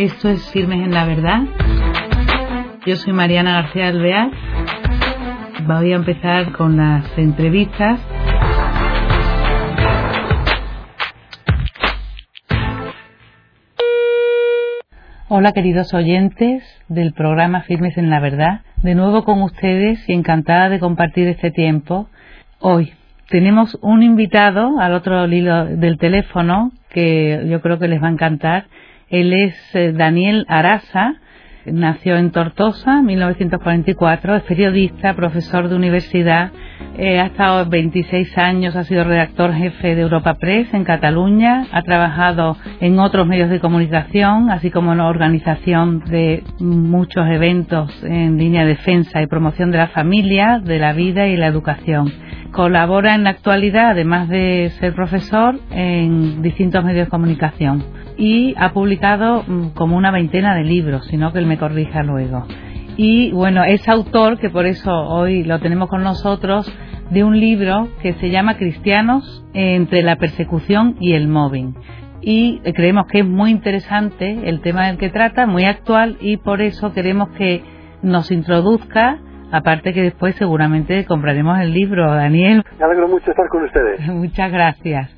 Esto es Firmes en la Verdad. Yo soy Mariana García Alvear. Voy a empezar con las entrevistas. Hola queridos oyentes del programa Firmes en la Verdad. De nuevo con ustedes y encantada de compartir este tiempo. Hoy tenemos un invitado al otro hilo del teléfono que yo creo que les va a encantar él es eh, Daniel Arasa, nació en Tortosa en 1944, es periodista, profesor de universidad, eh, ha estado 26 años, ha sido redactor jefe de Europa Press en Cataluña, ha trabajado en otros medios de comunicación, así como en la organización de muchos eventos en línea de defensa y promoción de la familia, de la vida y la educación. Colabora en la actualidad, además de ser profesor, en distintos medios de comunicación y ha publicado mm, como una veintena de libros, sino que él me corrija luego. Y bueno, es autor, que por eso hoy lo tenemos con nosotros, de un libro que se llama Cristianos entre la persecución y el mobbing. Y creemos que es muy interesante el tema del que trata, muy actual, y por eso queremos que nos introduzca Aparte que después seguramente compraremos el libro, Daniel. Me alegro mucho estar con ustedes. Muchas gracias.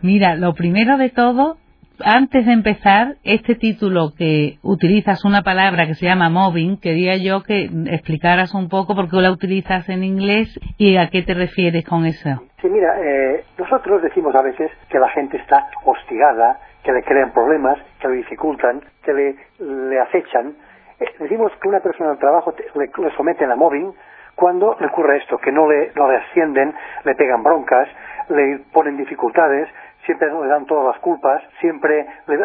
Mira, lo primero de todo antes de empezar, este título que utilizas una palabra que se llama mobbing, quería yo que explicaras un poco por qué la utilizas en inglés y a qué te refieres con eso. Sí, mira, eh, nosotros decimos a veces que la gente está hostigada, que le crean problemas, que le dificultan, que le, acechan. Eh, decimos que una persona al trabajo le, le someten a mobbing cuando le ocurre esto, que no le, no le ascienden, le pegan broncas, le ponen dificultades, siempre le dan todas las culpas, siempre le,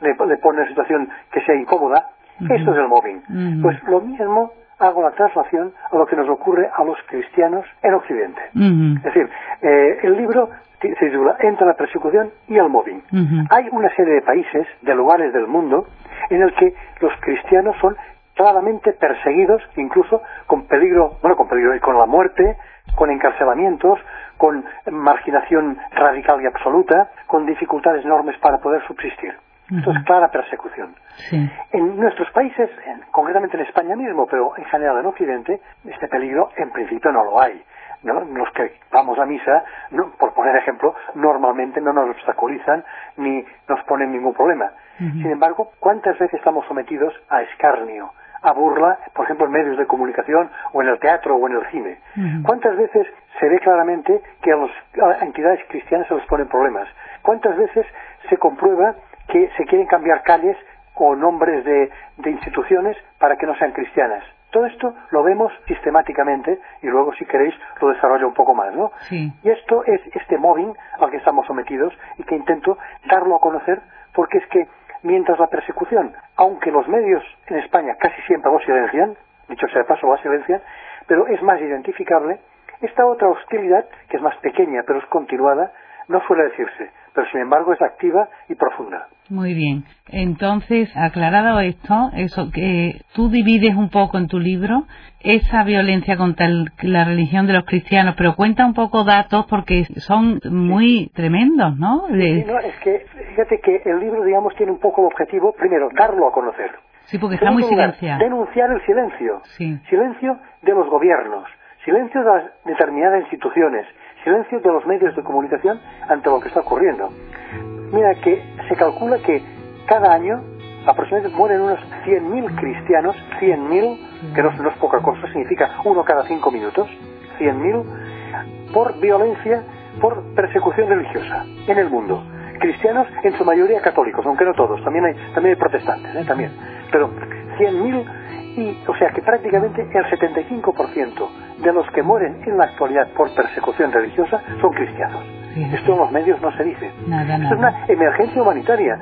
le, ponen una situación que sea incómoda. Esto es el mobbing. Pues lo mismo hago la traslación a lo que nos ocurre a los cristianos en Occidente. Es decir, eh, el libro se titula Entre la persecución y el mobbing. Hay una serie de países, de lugares del mundo, en el que los cristianos son claramente perseguidos, incluso con peligro, bueno, con peligro y con la muerte, con encarcelamientos, con marginación radical y absoluta, con dificultades enormes para poder subsistir. Esto es clara persecución. En nuestros países, concretamente en España mismo, pero en general en Occidente, este peligro en principio no lo hay. Los que vamos a misa, por poner ejemplo, normalmente no nos obstaculizan ni nos ponen ningún problema. Sin embargo, ¿cuántas veces estamos sometidos a escarnio, a burla, por ejemplo, en medios de comunicación o en el teatro o en el cine. ¿Cuántas veces se ve claramente que a, las entidades cristianas se les ponen problemas? ¿Cuántas veces se comprueba que se quieren cambiar calles o nombres de, instituciones para que no sean cristianas? Todo esto lo vemos sistemáticamente y luego, si queréis, lo desarrollo un poco más, ¿no? Y esto es este mobbing al que estamos sometidos y que intento darlo a conocer porque es que mientras la persecución, aunque los medios en España casi siempre lo silencian, dicho sea de paso, lo silencian, pero es más identificable, esta otra hostilidad, que es más pequeña pero es continuada, no suele decirse, pero sin embargo es activa y profunda. Muy bien. Entonces, aclarado esto, eso que tú divides un poco en tu libro esa violencia contra la religión de los cristianos, pero cuenta un poco datos porque son muy tremendos, ¿no? no, es que fíjate que el libro, digamos, tiene un poco el objetivo, primero, darlo a conocer. Sí, porque está muy silenciado. Denunciar el silencio. Sí. Silencio de los gobiernos, silencio de las determinadas instituciones, silencio de los medios de comunicación ante lo que está ocurriendo. Mira que se calcula que cada año aproximadamente mueren unos 100.000 cristianos, 100.000, que no, es poca cosa, significa uno cada cinco minutos, 100.000, por violencia, por persecución religiosa en el mundo. Cristianos en su mayoría católicos, aunque no todos, también hay, también hay protestantes, ¿eh? también. Pero 100.000 y, o sea que prácticamente el 75% de los que mueren en la actualidad por persecución religiosa son cristianos. Esto en los medios no se dice. es una emergencia humanitaria.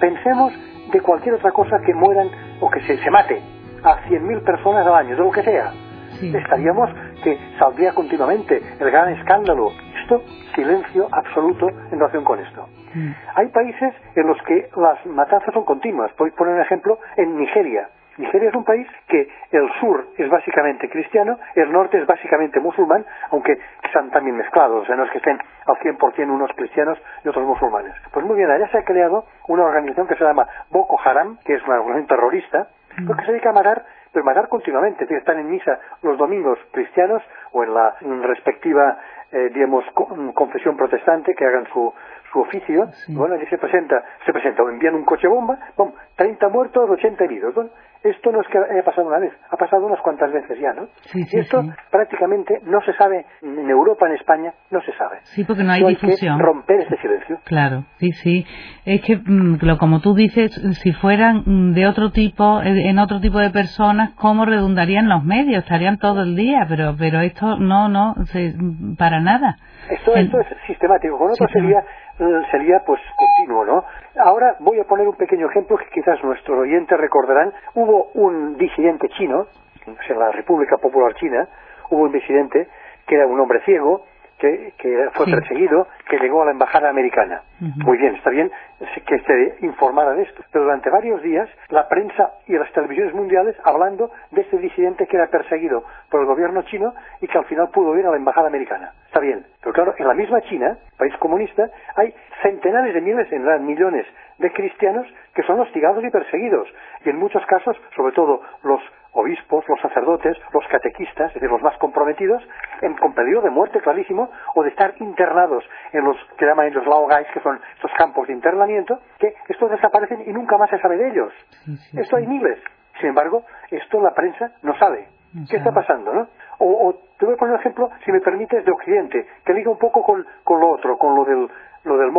pensemos de cualquier otra cosa que mueran o que se, se mate a 100.000 personas al año, de lo que sea. Estaríamos que saldría continuamente el gran escándalo. Esto, silencio absoluto en relación con esto. Hay países en los que las matanzas son continuas. A poner un ejemplo en Nigeria. Nigeria es un país que el sur es básicamente cristiano, el norte es básicamente musulmán, aunque están también mezclados, o sea, no es que estén al 100% unos cristianos y otros musulmanes. Pues muy bien, allá se ha creado una organización que se llama Boko Haram, que es una organización terrorista, mm. que se dedica a matar, pero matar continuamente. están en misa los domingos cristianos o en la respectiva, eh, digamos, confesión protestante que hagan su, su oficio, bueno, allí se presenta, se presenta, o envían un coche bomba, ¡pum! 30 muertos, 80 heridos. Bueno, esto no es que haya pasado una vez, ha pasado unas cuantas veces ya, ¿no? y esto prácticamente no se sabe, en Europa, en España, no se sabe. Sí, porque no hay difusión. que romper este silencio. Claro, sí, sí. Es que, mm, como tú dices, si fueran mm, de otro tipo, eh, en otro tipo de personas, ¿cómo redundarían los medios? Estarían todo el día, pero, pero esto no, no, para nada. Esto, esto es sistemático. Con otro sería Mm, sería pues continuo, ¿no? Ahora voy a poner un pequeño ejemplo que quizás nuestros oyentes recordarán. Hubo un disidente chino, en la República Popular China, hubo un disidente que era un hombre ciego, que, fue perseguido, que llegó a la embajada americana. Muy bien, está bien que se informara de esto. Pero durante varios días, la prensa y las televisiones mundiales hablando de este disidente que era perseguido por el gobierno chino y que al final pudo ir a la embajada americana. Está bien. Pero claro, en la misma China, país comunista, hay centenares de miles, en realidad millones de cristianos que son hostigados y perseguidos. Y en muchos casos, sobre todo los obispos, los sacerdotes, los catequistas, es decir, los más comprometidos, en, con peligro de muerte clarísimo, o de estar internados en los que llaman ellos laogais, que son estos campos de internamiento, que estos desaparecen y nunca más se sabe de ellos. esto hay miles. Sin embargo, esto la prensa no sabe. ¿Qué está pasando, no? O, te voy a poner un ejemplo, si me permites, de Occidente, que liga un poco con, con lo otro, con lo del, lo del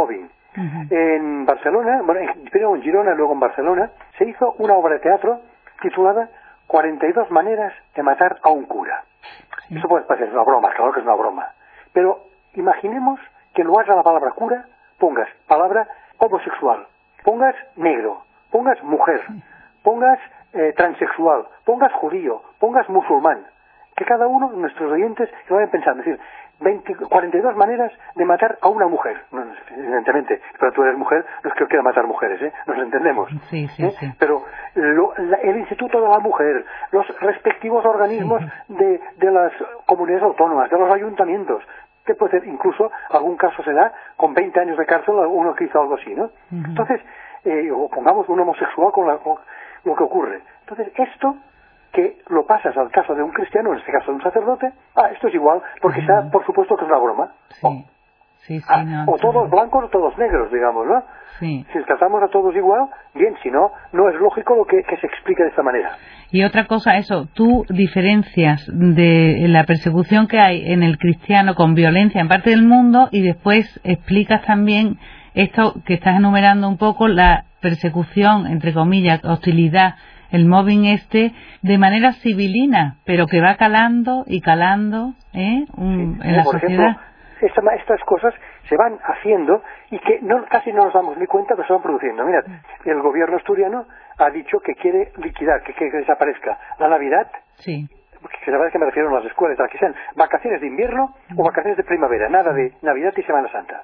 En Barcelona, bueno, primero en Girona, luego en Barcelona, se hizo una obra de teatro titulada 42 maneras de matar a un cura. Eso puede parecer una broma, claro que es una broma. Pero imaginemos que en lugar de la palabra cura pongas palabra homosexual, pongas negro, pongas mujer, pongas eh, transexual, pongas judío, pongas musulmán. Que cada uno de nuestros oyentes se vayan pensando. Es decir, 20, 42 maneras de matar a una mujer. No, evidentemente, pero tú eres mujer, no es que yo quiera matar mujeres, ¿eh? Nos entendemos. Sí, sí, ¿Eh? sí. Pero el Instituto de la Mujer, los respectivos organismos de, de las comunidades autónomas, de los ayuntamientos, que puede ser, incluso algún caso se da con 20 años de cárcel uno que hizo algo así, ¿no? Entonces, eh, o pongamos un homosexual con, con lo que ocurre. Entonces, esto que lo pasas al caso de un cristiano, en este caso de un sacerdote, ah, esto es igual, porque está, por supuesto que es una broma. Sí. Sí, sí, ah, o todos blancos o todos negros, digamos, ¿no? Sí. Si tratamos a todos igual, bien, si no, no es lógico lo que, que, se explique de esta manera. Y otra cosa, eso, tú diferencias de la persecución que hay en el cristiano con violencia en parte del mundo y después explicas también esto que estás enumerando un poco, la persecución, entre comillas, hostilidad el mobbing este de manera civilina, pero que va calando y calando ¿eh? en la por sociedad. Ejemplo, estas cosas se van haciendo y que no, casi no nos damos ni cuenta que se van produciendo. Mira, el gobierno asturiano ha dicho que quiere liquidar, que quiere que desaparezca la Navidad. Sí. Que la verdad que me refiero a las escuelas, a que sean vacaciones de invierno o vacaciones de primavera, nada de Navidad y Semana Santa.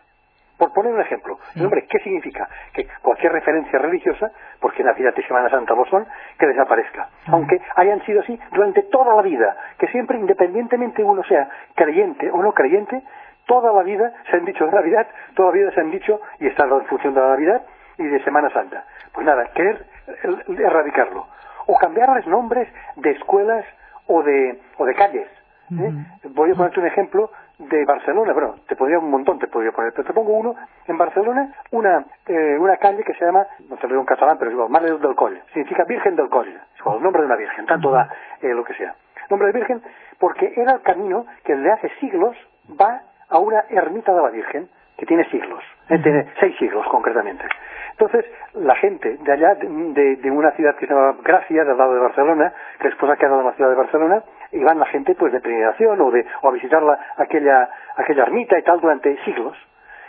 Por poner un ejemplo, hombre, ¿qué significa? Que cualquier referencia religiosa, porque Navidad y Semana Santa lo son, que desaparezca. Aunque hayan sido así durante toda la vida, que siempre, independientemente uno sea creyente o no creyente, toda la vida se han dicho de Navidad, toda la vida se han dicho, y está en función de la Navidad y de Semana Santa. Pues nada, querer erradicarlo. O cambiarles nombres de escuelas o de, o de calles. ¿eh? Voy a ponerte un ejemplo de Barcelona, bueno, te podría un montón, te podría poner, pero te pongo uno, en Barcelona, una, eh, una calle que se llama, no te lo digo en catalán, pero es igual, Mare del Coll, significa Virgen del Coll, es igual, el nombre de una virgen, tanto da eh, lo que sea. Nombre de virgen, porque era el camino que desde hace siglos va a una ermita de la Virgen, que tiene siglos, eh, tiene seis siglos concretamente. Entonces, la gente de allá, de, de, una ciudad que se llama Gracia, del lado de Barcelona, que después ha quedado en la ciudad de Barcelona, iban la gente pues de peregrinación o, de, o a visitar la, aquella, aquella ermita y tal durante siglos.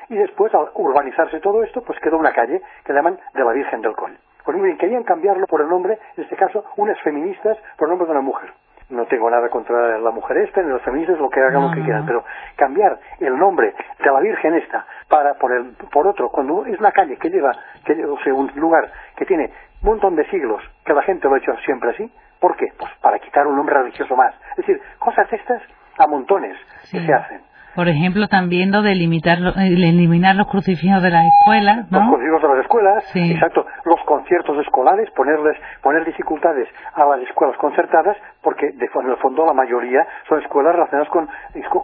Y después, al urbanizarse todo esto, pues quedó una calle que llaman de la Virgen del Col. Pues bien, querían cambiarlo por el nombre, en este caso, unas feministas por el nombre de una mujer no tengo nada contra la mujer esta, ni los feministas, lo que hagan lo que quieran, pero cambiar el nombre de la Virgen esta para por, el, por otro, cuando es una calle que lleva, que, o sea, un lugar que tiene un montón de siglos, que la gente lo ha hecho siempre así, ¿por qué? Pues para quitar un nombre religioso más. Es decir, cosas estas a montones que se hacen. Por ejemplo, también lo de limitar, eliminar los crucifijos de las escuelas, ¿no? Los crucifijos de las escuelas, exacto. Los conciertos escolares, ponerles, poner dificultades a las escuelas concertadas, porque en el fondo la mayoría son escuelas relacionadas con,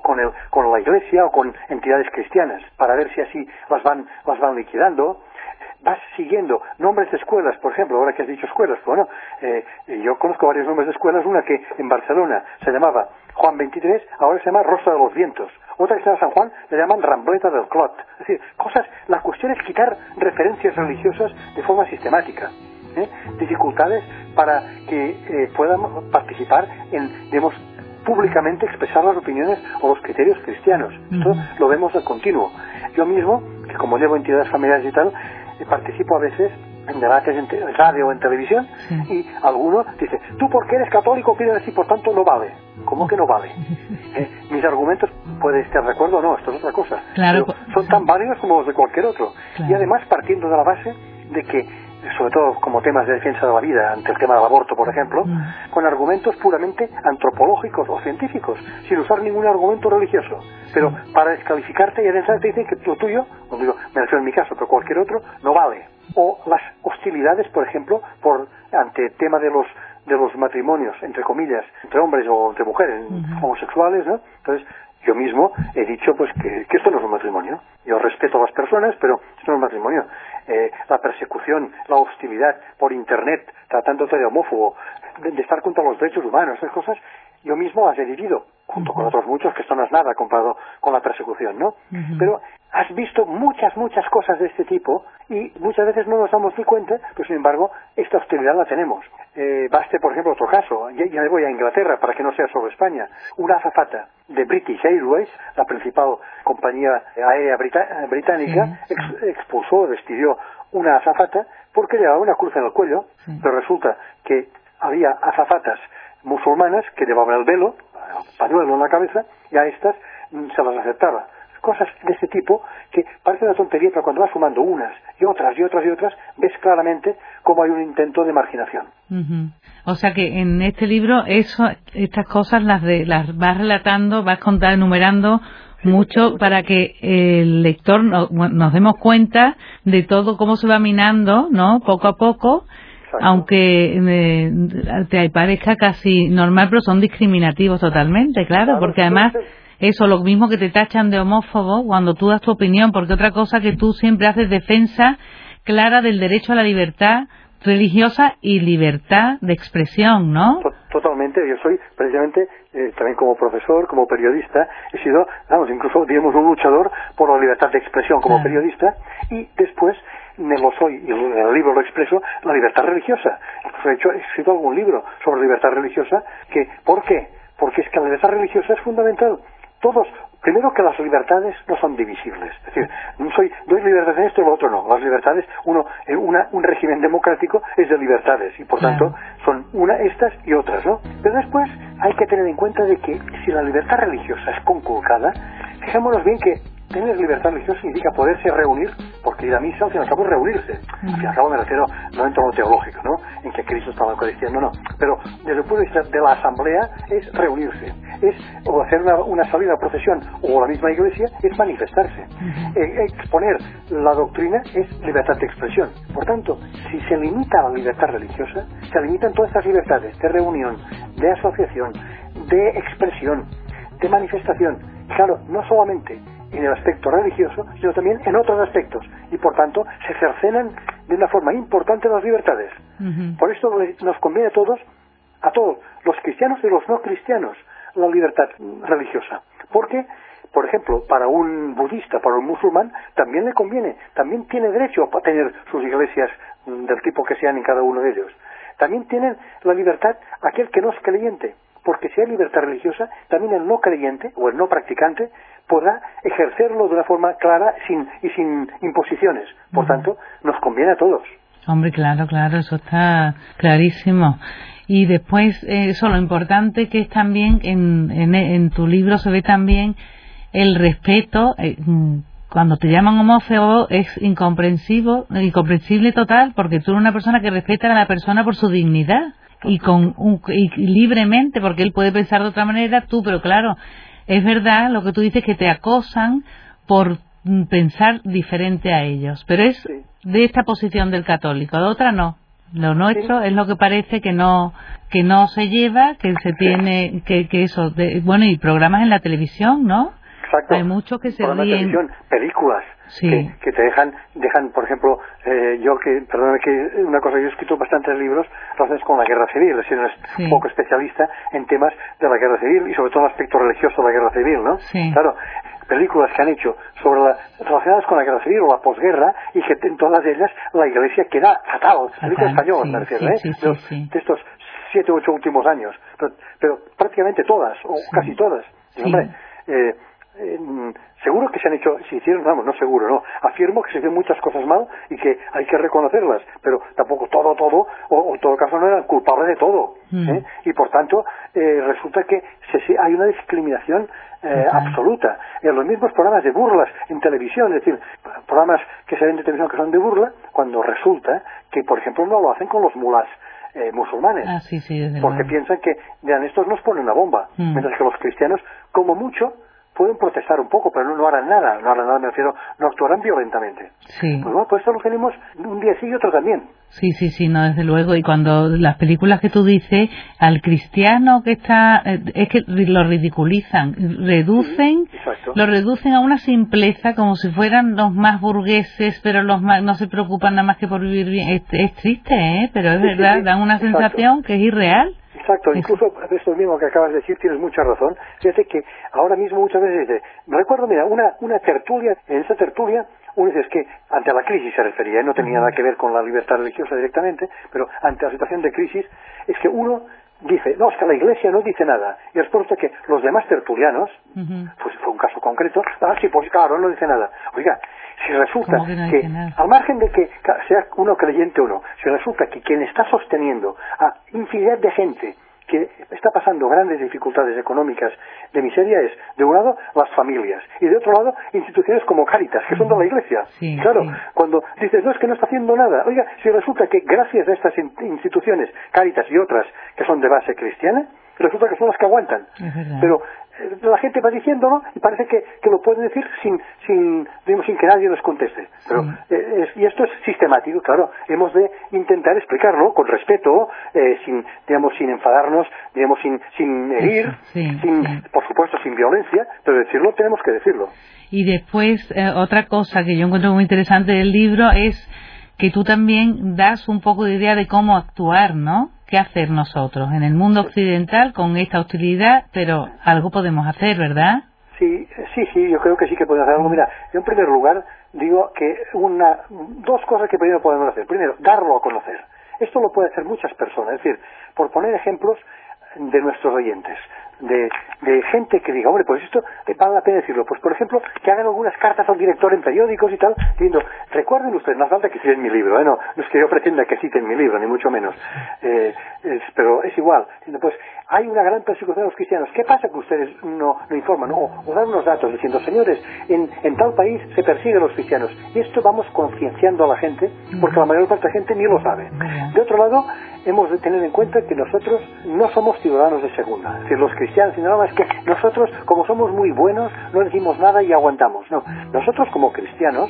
con, el, con la iglesia o con entidades cristianas, para ver si así las van, las van liquidando vas siguiendo nombres de escuelas, por ejemplo, ahora que has dicho escuelas, bueno, eh, yo conozco varios nombres de escuelas, una que en Barcelona se llamaba Juan 23, ahora se llama Rosa de los Vientos, otra que se llama San Juan, le llaman Rambleta del Clot, es decir, cosas, la cuestión es quitar referencias religiosas de forma sistemática. ¿eh? dificultades para que eh, puedan participar en, digamos, públicamente expresar las opiniones o los criterios cristianos. Esto lo vemos de continuo. Yo mismo, que como llevo entidades familiares y tal, participo a veces en debates en radio o en televisión y alguno dice, tú porque eres católico pides así, por tanto no vale. ¿Cómo que no vale? Eh, mis argumentos, puede estar de acuerdo o no, esto es otra cosa. Pero son tan válidos como los de cualquier otro. Y además partiendo de la base de que sobre todo como temas de defensa de la vida, ante el tema del aborto, por ejemplo, mm. con argumentos puramente antropológicos o científicos, sin usar ningún argumento religioso. Pero para descalificarte y adentrar te dicen que lo tuyo, no digo, me refiero en mi caso, pero cualquier otro, no vale. O las hostilidades, por ejemplo, por ante el tema de los de los matrimonios, entre comillas, entre hombres o entre mujeres, homosexuales, ¿no? Entonces, yo mismo he dicho pues que, que, esto no es un matrimonio. Yo respeto a las personas, pero esto no es un matrimonio. Eh, la persecución, la hostilidad por Internet, tratándote de homófobo, de, estar contra los derechos humanos, esas cosas, yo mismo las he vivido, junto con otros muchos, que esto no es nada comparado con la persecución, ¿no? Pero has visto muchas, muchas cosas de este tipo y muchas veces no nos damos ni cuenta, pero sin embargo, esta hostilidad la tenemos. Eh, baste, por ejemplo, otro caso, ya, me voy a Inglaterra para que no sea solo España. Una azafata de British Airways, la principal compañía aérea británica, expulsó, despidió una azafata porque llevaba una cruz en el cuello, pero resulta que había azafatas musulmanas que llevaban el velo, el pañuelo en la cabeza, y a estas se las aceptaba cosas de este tipo que parece una tontería, pero cuando vas sumando unas y otras y otras y otras, ves claramente cómo hay un intento de marginación. O sea que en este libro eso, estas cosas las, de, las vas relatando, vas contando, enumerando mucho para que el lector nos demos cuenta de todo cómo se va minando, ¿no? Poco a poco, aunque eh, te parezca casi normal, pero son discriminativos totalmente, claro, porque además eso, lo mismo que te tachan de homófobo cuando tú das tu opinión, porque otra cosa que tú siempre haces defensa clara del derecho a la libertad religiosa y libertad de expresión, ¿no? Totalmente, yo soy precisamente eh, también como profesor, como periodista, he sido, vamos, incluso digamos un luchador por la libertad de expresión como periodista y después me lo soy, y en el libro lo expreso, la libertad religiosa. Incluso he, hecho, he escrito algún libro sobre libertad religiosa que, ¿por qué? Porque es que la libertad religiosa es fundamental todos, primero que las libertades no son divisibles. Es decir, no soy, doy libertad en esto y lo otro no. Las libertades, uno, eh, un régimen democrático es de libertades y por tanto son una, estas y otras, ¿no? Pero después hay que tener en cuenta de que si la libertad religiosa es conculcada, fijémonos bien que tener libertad religiosa significa poderse reunir, porque ir a misa al fin y al cabo es reunirse. Al fin y al cabo me refiero no en tono teológico, ¿no? En que Cristo está en la no, no. Pero desde el punto de vista de la asamblea es reunirse, es o hacer una, salida a procesión o la misma iglesia es manifestarse. Eh, exponer la doctrina es libertad de expresión. Por tanto, si se limita la libertad religiosa, se limitan todas estas libertades de reunión, de asociación, de expresión, de manifestación. Claro, no solamente en el aspecto religioso, sino también en otros aspectos. Y por tanto, se cercenan de una forma importante las libertades. Por esto nos conviene a todos, a todos, los cristianos y los no cristianos, la libertad religiosa. Porque, por ejemplo, para un budista, para un musulmán, también le conviene, también tiene derecho a tener sus iglesias del tipo que sean en cada uno de ellos. También tiene la libertad aquel que no es creyente, porque si hay libertad religiosa, también el no creyente o el no practicante podrá ejercerlo de una forma clara sin, y sin imposiciones. Por tanto, nos conviene a todos. Hombre, claro, claro, eso está clarísimo. Y después, eh, eso, lo importante que es también, en, en, tu libro se ve también el respeto, eh, mm, cuando te llaman homófobo es incomprensivo, incomprensible total, porque tú eres una persona que respeta a la persona por su dignidad y con y libremente, porque él puede pensar de otra manera, tú, pero claro, es verdad lo que tú dices que te acosan por pensar diferente a ellos, pero es de esta posición del católico, de otra no. Lo nuestro es lo que parece que no que no se lleva, que se tiene que, que eso, de, bueno y programas en la televisión, ¿no? Exacto. Hay mucho que se televisión, películas que, que, te dejan, dejan por ejemplo, eh, yo que, perdóname que una cosa, yo he escrito bastantes libros relacionados con la guerra civil, he sido un poco especialista en temas de la guerra civil y sobre todo el aspecto religioso de la guerra civil, ¿no? Claro, películas que han hecho sobre la, relacionadas con la guerra civil o la posguerra y que en todas ellas la iglesia queda fatal, películas españolas me refiero, ¿eh? de, estos siete o ocho últimos años, pero, prácticamente todas, o casi todas. Hombre, eh, seguro que se han hecho, si hicieron, vamos, no seguro, no, afirmo que se hicieron muchas cosas mal y que hay que reconocerlas, pero tampoco todo, todo, o, en todo caso no eran culpables de todo. Mm. ¿eh? Y por tanto, eh, resulta que se, hay una discriminación eh, absoluta. En los mismos programas de burlas en televisión, es decir, programas que se ven en televisión que son de burla, cuando resulta que, por ejemplo, no lo hacen con los mulas eh, musulmanes. Ah, sí, sí, porque piensan que, vean, estos nos ponen una bomba, mm. mientras que los cristianos, como mucho, pueden protestar un poco, pero no, harán nada, no harán nada, me refiero, no actuarán violentamente. Sí. Pues bueno, pues esto lo tenemos un día sí y otro también. Sí, sí, sí, no, desde luego. Y cuando las películas que tú dices, al cristiano que está, eh, es que lo ridiculizan, reducen, lo reducen a una simpleza como si fueran los más burgueses, pero los más, no se preocupan nada más que por vivir bien. Es, triste, ¿eh? Pero es verdad, dan una sensación que es irreal. Exacto, incluso esto mismo que acabas de decir tienes mucha razón. Fíjate que ahora mismo muchas veces dice, recuerdo, mira, una, una tertulia, en esa tertulia uno dice que ante la crisis se refería, ¿eh? no tenía nada que ver con la libertad religiosa directamente, pero ante la situación de crisis es que uno dice, no, es que la iglesia no dice nada. Y resulta que los demás tertulianos, pues fue un caso concreto, ah, sí, pues claro, no dice nada. Oiga, si resulta que, al margen de que sea uno creyente o no, si resulta que quien está sosteniendo a infinidad de gente que está pasando grandes dificultades económicas de miseria es, de un lado, las familias y de otro lado, instituciones como Cáritas, que son de la Iglesia. claro, cuando dices, no, es que no está haciendo nada. Oiga, si resulta que gracias a estas instituciones, Cáritas y otras que son de base cristiana, resulta que son las que aguantan. Pero la gente va diciéndolo y parece que, que lo pueden decir sin, sin, digamos, sin que nadie les conteste. Pero, eh, y esto es sistemático, claro. Hemos de intentar explicarlo con respeto, eh, sin, digamos, sin enfadarnos, digamos, sin, sin herir, sin, por supuesto, sin violencia, pero decirlo tenemos que decirlo. Y después, otra cosa que yo encuentro muy interesante del libro es que tú también das un poco de idea de cómo actuar, ¿no? ¿Qué hacer nosotros en el mundo occidental con esta hostilidad? Pero algo podemos hacer, ¿verdad? Sí, sí, sí, yo creo que sí que podemos hacer algo. Mira, yo en primer lugar digo que una, dos cosas que primero podemos hacer. Primero, darlo a conocer. Esto lo pueden hacer muchas personas. Es decir, por poner ejemplos de nuestros oyentes de, de gente que diga, hombre, pues esto vale la pena decirlo. Pues, por ejemplo, que hagan algunas cartas al director en periódicos y tal, diciendo, recuerden ustedes, no falta que citen mi libro, ¿eh? no, no es que yo pretenda que citen mi libro, ni mucho menos, eh, pero es igual. Diciendo, pues, hay una gran persecución de los cristianos. ¿Qué pasa que ustedes no, no informan? O, o dan unos datos diciendo, señores, en, en tal país se persigue a los cristianos. Y esto vamos concienciando a la gente, porque la mayor parte de la gente ni lo sabe. De otro lado, hemos de tener en cuenta que nosotros no somos ciudadanos de segunda. Es decir, los cristianos, sino más que nosotros, como somos muy buenos, no decimos nada y aguantamos. No, nosotros como cristianos,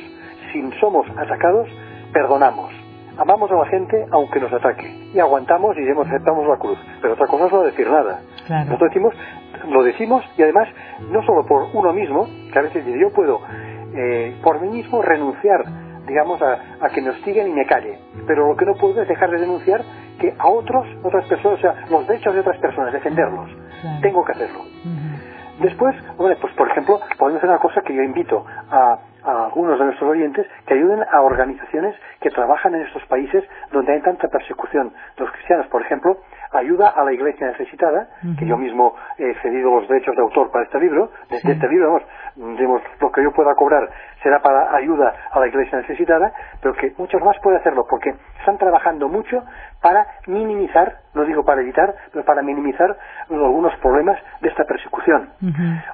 si somos atacados, perdonamos. Amamos a la gente aunque nos ataque. Y aguantamos y aceptamos la cruz. Pero otra cosa es no decir nada. Nosotros decimos, lo decimos y además, no solo por uno mismo, que a veces yo puedo eh, por mí mismo renunciar digamos, a, a, que nos sigan y me calle. Pero lo que no puedo es dejar de denunciar que a otros, otras personas, o sea, los derechos de otras personas, defenderlos. Tengo que hacerlo. Después, bueno, pues por ejemplo, podemos hacer una cosa que yo invito a, a, algunos de nuestros oyentes que ayuden a organizaciones que trabajan en estos países donde hay tanta persecución de los cristianos. Por ejemplo, ayuda a la iglesia necesitada, que yo mismo he cedido los derechos de autor para este libro, de, este libro, digamos, lo que yo pueda cobrar será para ayuda a la iglesia necesitada, pero que muchos más pueden hacerlo, porque están trabajando mucho para minimizar, no digo para evitar, pero para minimizar algunos problemas de esta persecución.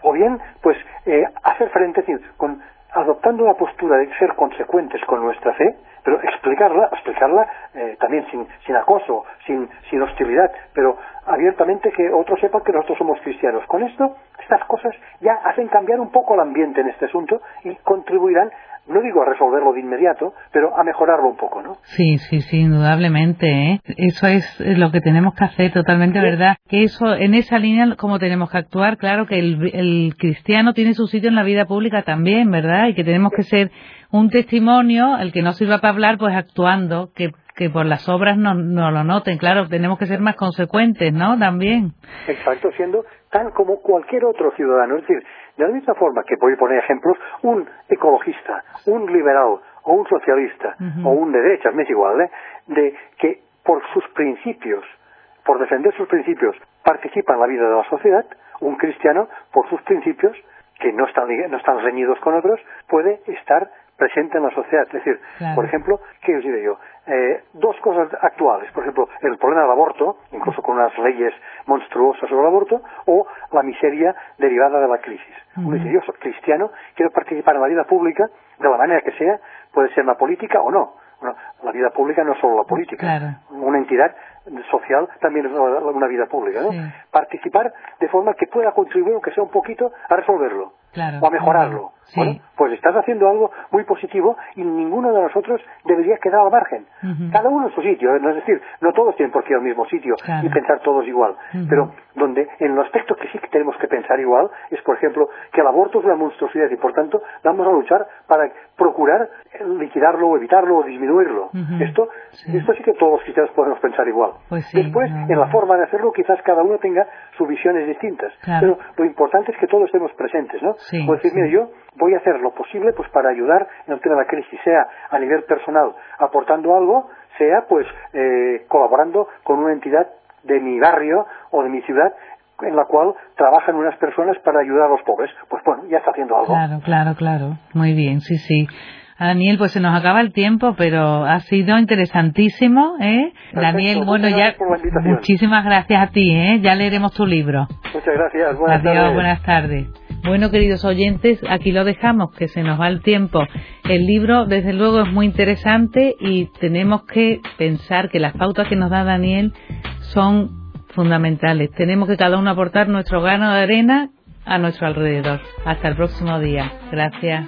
O bien, pues, eh, hacer frente, con adoptando la postura de ser consecuentes con nuestra fe, pero explicarla, explicarla eh, también sin, sin acoso, sin, sin hostilidad, pero abiertamente que otros sepan que nosotros somos cristianos. Con esto, estas cosas ya hacen cambiar un poco el ambiente en este asunto y contribuirán no digo a resolverlo de inmediato, pero a mejorarlo un poco, ¿no? Sí, sí, sí, indudablemente. ¿eh? Eso es lo que tenemos que hacer, totalmente verdad. Que eso, en esa línea, como tenemos que actuar, claro que el, el cristiano tiene su sitio en la vida pública también, ¿verdad? Y que tenemos que ser un testimonio, el que no sirva para hablar, pues actuando, que que por las obras no, no lo noten. Claro, tenemos que ser más consecuentes, ¿no? También. Exacto, siendo tan como cualquier otro ciudadano. Es decir, de la misma forma que voy a poner ejemplos, un ecologista, un liberal o un socialista o un de derechas, me es igual, ¿eh? de que por sus principios, por defender sus principios, participa en la vida de la sociedad, un cristiano, por sus principios, que no están, no están reñidos con otros, puede estar presente en la sociedad. Es decir, por ejemplo, ¿qué os diré yo? Eh, dos cosas actuales, por ejemplo, el problema del aborto, incluso con unas leyes monstruosas sobre el aborto, o la miseria derivada de la crisis. Un yo cristiano, quiero participar en la vida pública de la manera que sea, puede ser la política o no. Bueno, la vida pública no es solo la política. Una entidad social también es una vida pública, ¿no? Participar de forma que pueda contribuir, aunque sea un poquito, a resolverlo o a mejorarlo. Bueno, pues estás haciendo algo muy positivo y ninguno de nosotros debería quedar al margen. Cada uno en su sitio, ¿eh? es decir, no todos tienen por qué ir al mismo sitio y pensar todos igual. Pero donde en los aspectos que sí que tenemos que pensar igual es, por ejemplo, que el aborto es una monstruosidad y por tanto vamos a luchar para procurar liquidarlo o evitarlo o disminuirlo. Esto, sí. esto sí que todos los cristianos podemos pensar igual. Pues Después, en la forma de hacerlo, quizás cada uno tenga sus visiones distintas. Pero lo importante es que todos estemos presentes, ¿no? Sí, decir, mire, yo voy a hacer lo posible pues para ayudar en el tema de la crisis, sea a nivel personal aportando algo, sea pues eh, colaborando con una entidad de mi barrio o de mi ciudad en la cual trabajan unas personas para ayudar a los pobres. Pues bueno, ya está haciendo algo. Claro, claro, claro. Muy bien, sí, sí. Daniel, pues se nos acaba el tiempo, pero ha sido interesantísimo, ¿eh? Daniel, bueno, ya muchísimas gracias a ti, ¿eh? Ya leeremos tu libro. Muchas gracias. Buenas Adiós, tardes. buenas tardes. Bueno, queridos oyentes, aquí lo dejamos, que se nos va el tiempo. El libro, desde luego, es muy interesante y tenemos que pensar que las pautas que nos da Daniel son fundamentales. Tenemos que cada uno aportar nuestro grano de arena a nuestro alrededor. Hasta el próximo día. Gracias.